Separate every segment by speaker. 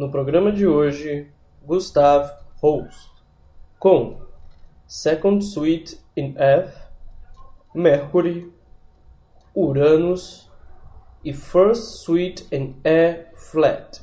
Speaker 1: No programa de hoje, Gustav Holst com Second Suite in F, Mercury, Uranus e First Suite in E Flat.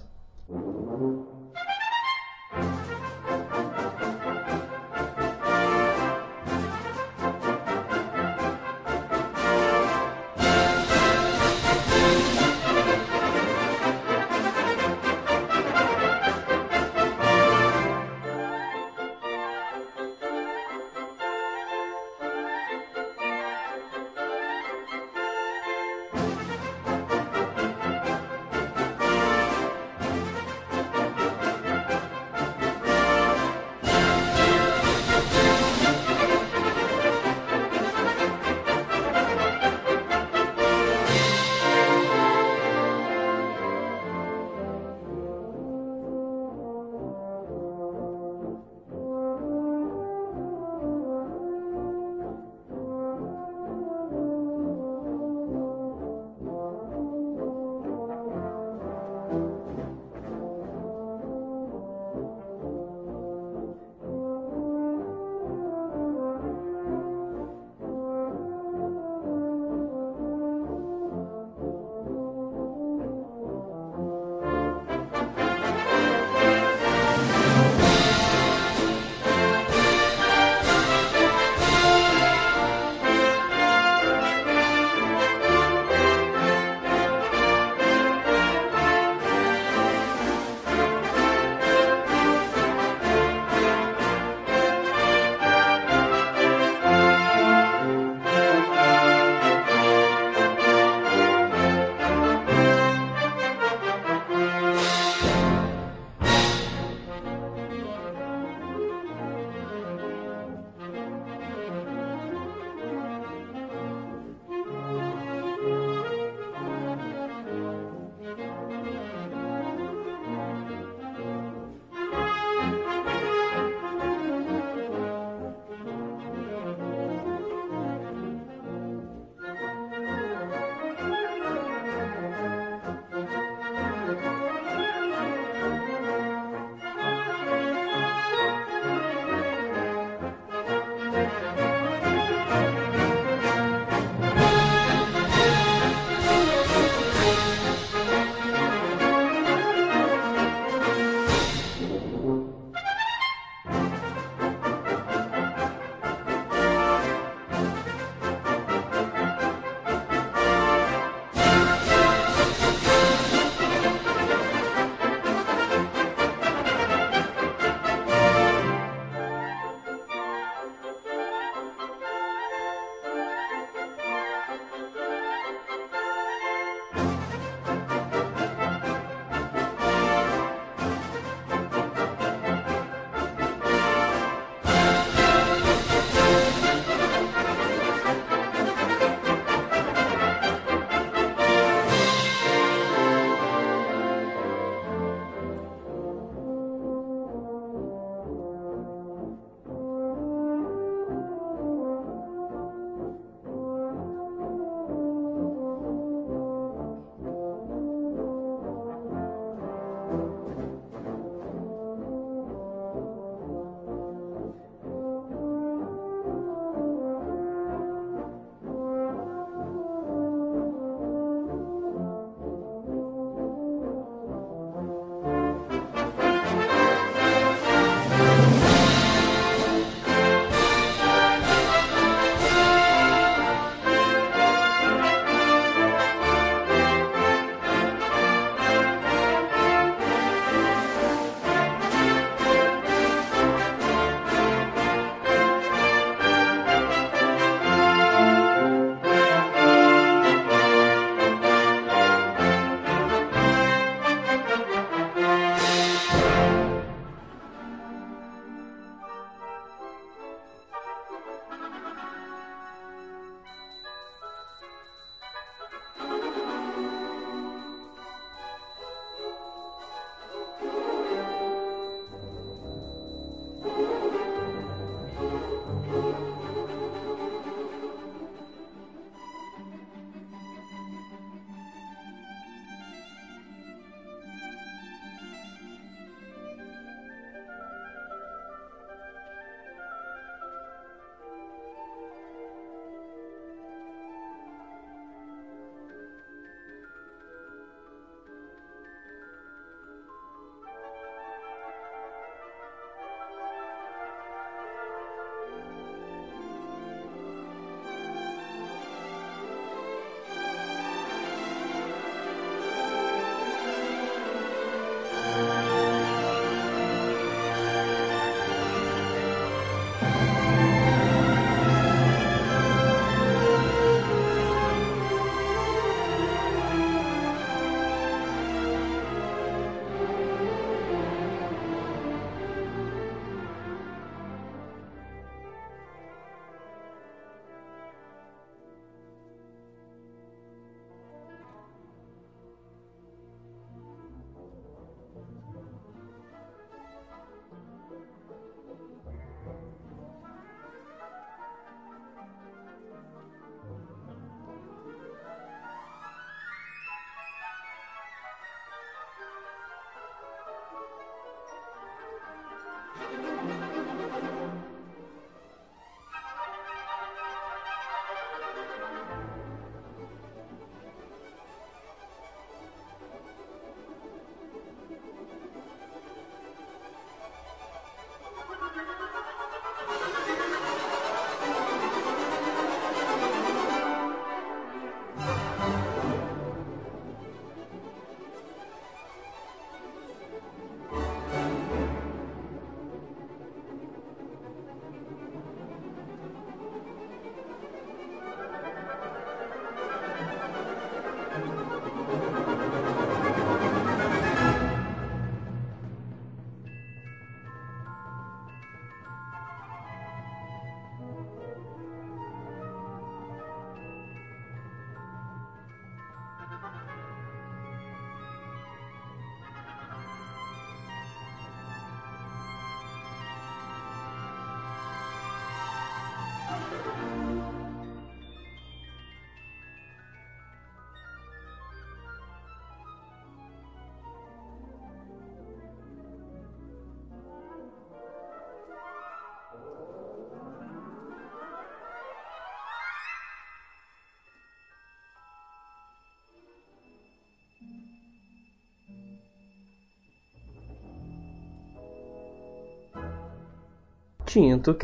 Speaker 1: Tinto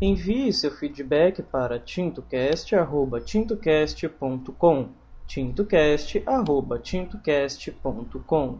Speaker 1: Envie seu feedback para tintocast@tintocast.com. tintocast@tintocast.com.